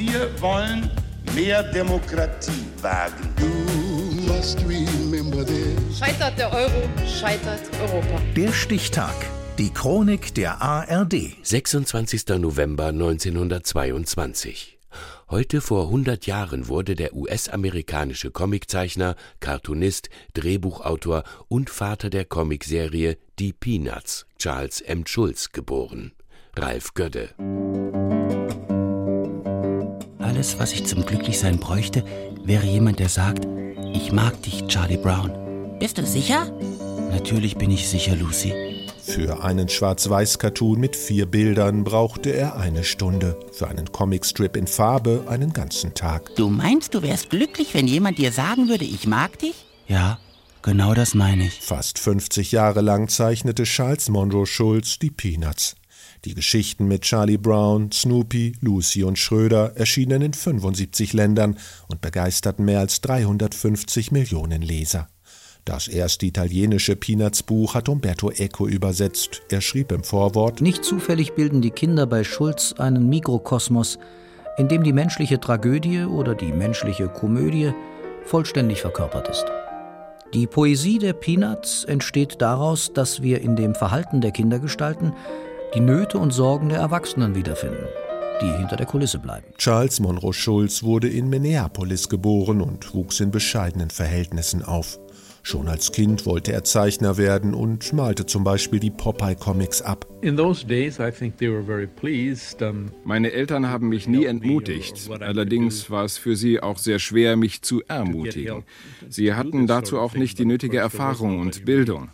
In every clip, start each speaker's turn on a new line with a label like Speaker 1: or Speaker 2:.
Speaker 1: Wir wollen mehr Demokratie wagen.
Speaker 2: Scheitert der Euro, scheitert Europa.
Speaker 3: Der Stichtag. Die Chronik der ARD.
Speaker 4: 26. November 1922. Heute vor 100 Jahren wurde der US-amerikanische Comiczeichner, Cartoonist, Drehbuchautor und Vater der Comicserie Die Peanuts, Charles M. Schulz, geboren. Ralf Gödde.
Speaker 5: Alles, was ich zum Glücklichsein bräuchte, wäre jemand, der sagt, ich mag dich, Charlie Brown.
Speaker 6: Bist du sicher?
Speaker 5: Natürlich bin ich sicher, Lucy.
Speaker 7: Für einen Schwarz-Weiß-Cartoon mit vier Bildern brauchte er eine Stunde. Für einen Comicstrip in Farbe einen ganzen Tag.
Speaker 6: Du meinst, du wärst glücklich, wenn jemand dir sagen würde, ich mag dich?
Speaker 5: Ja, genau das meine ich.
Speaker 7: Fast 50 Jahre lang zeichnete Charles Monroe Schulz die Peanuts. Die Geschichten mit Charlie Brown, Snoopy, Lucy und Schröder erschienen in 75 Ländern und begeisterten mehr als 350 Millionen Leser. Das erste italienische Peanuts-Buch hat Umberto Eco übersetzt. Er schrieb im Vorwort:
Speaker 8: Nicht zufällig bilden die Kinder bei Schulz einen Mikrokosmos, in dem die menschliche Tragödie oder die menschliche Komödie vollständig verkörpert ist. Die Poesie der Peanuts entsteht daraus, dass wir in dem Verhalten der Kindergestalten die Nöte und Sorgen der Erwachsenen wiederfinden, die hinter der Kulisse bleiben.
Speaker 7: Charles Monroe Schulz wurde in Minneapolis geboren und wuchs in bescheidenen Verhältnissen auf. Schon als Kind wollte er Zeichner werden und malte zum Beispiel die Popeye-Comics ab.
Speaker 9: Meine Eltern haben mich nie entmutigt. Allerdings war es für sie auch sehr schwer, mich zu ermutigen. Sie hatten dazu auch nicht die nötige Erfahrung und Bildung.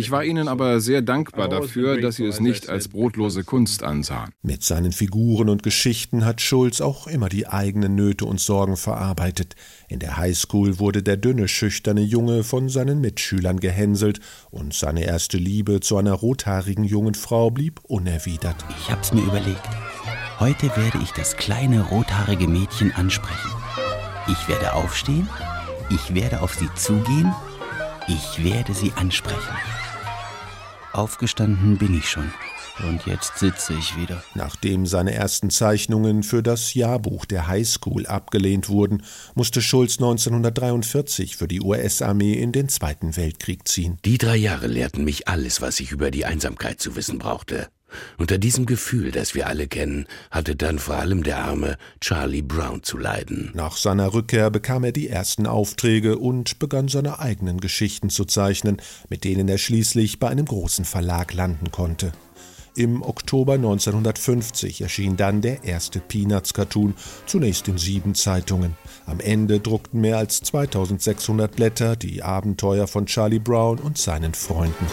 Speaker 9: Ich war ihnen aber sehr dankbar dafür, dass sie es nicht als brotlose Kunst ansahen.
Speaker 7: Mit seinen Figuren und Geschichten hat Schulz auch immer die eigenen Nöte und Sorgen verarbeitet. In der Highschool wurde der dünne, schüchterne Junge von seinen Mitschülern gehänselt und seine erste Liebe zu einer rothaarigen jungen Frau blieb unerwidert.
Speaker 5: Ich hab's mir überlegt. Heute werde ich das kleine rothaarige Mädchen ansprechen. Ich werde aufstehen, ich werde auf sie zugehen, ich werde sie ansprechen. Aufgestanden bin ich schon. Und jetzt sitze ich wieder.
Speaker 7: Nachdem seine ersten Zeichnungen für das Jahrbuch der Highschool abgelehnt wurden, musste Schulz 1943 für die US-Armee in den Zweiten Weltkrieg ziehen.
Speaker 4: Die drei Jahre lehrten mich alles, was ich über die Einsamkeit zu wissen brauchte. Unter diesem Gefühl, das wir alle kennen, hatte dann vor allem der arme Charlie Brown zu leiden.
Speaker 7: Nach seiner Rückkehr bekam er die ersten Aufträge und begann seine eigenen Geschichten zu zeichnen, mit denen er schließlich bei einem großen Verlag landen konnte. Im Oktober 1950 erschien dann der erste Peanuts-Cartoon, zunächst in sieben Zeitungen. Am Ende druckten mehr als 2600 Blätter die Abenteuer von Charlie Brown und seinen Freunden.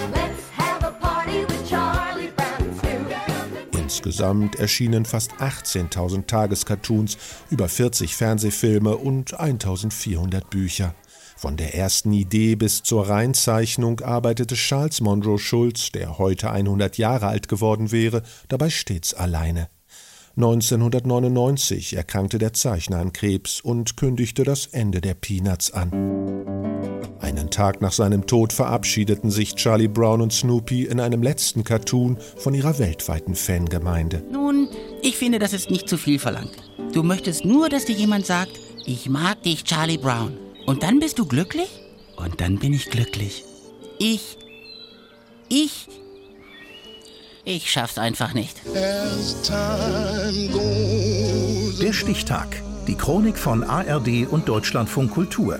Speaker 7: Insgesamt erschienen fast 18.000 Tagescartoons, über 40 Fernsehfilme und 1400 Bücher. Von der ersten Idee bis zur Reinzeichnung arbeitete Charles Monroe Schulz, der heute 100 Jahre alt geworden wäre, dabei stets alleine. 1999 erkrankte der Zeichner an Krebs und kündigte das Ende der Peanuts an. Einen Tag nach seinem Tod verabschiedeten sich Charlie Brown und Snoopy in einem letzten Cartoon von ihrer weltweiten Fangemeinde.
Speaker 6: Nun, ich finde, das ist nicht zu viel verlangt. Du möchtest nur, dass dir jemand sagt, ich mag dich, Charlie Brown. Und dann bist du glücklich?
Speaker 5: Und dann bin ich glücklich.
Speaker 6: Ich. Ich. Ich schaff's einfach nicht.
Speaker 3: Der Stichtag. Die Chronik von ARD und Deutschlandfunk Kultur.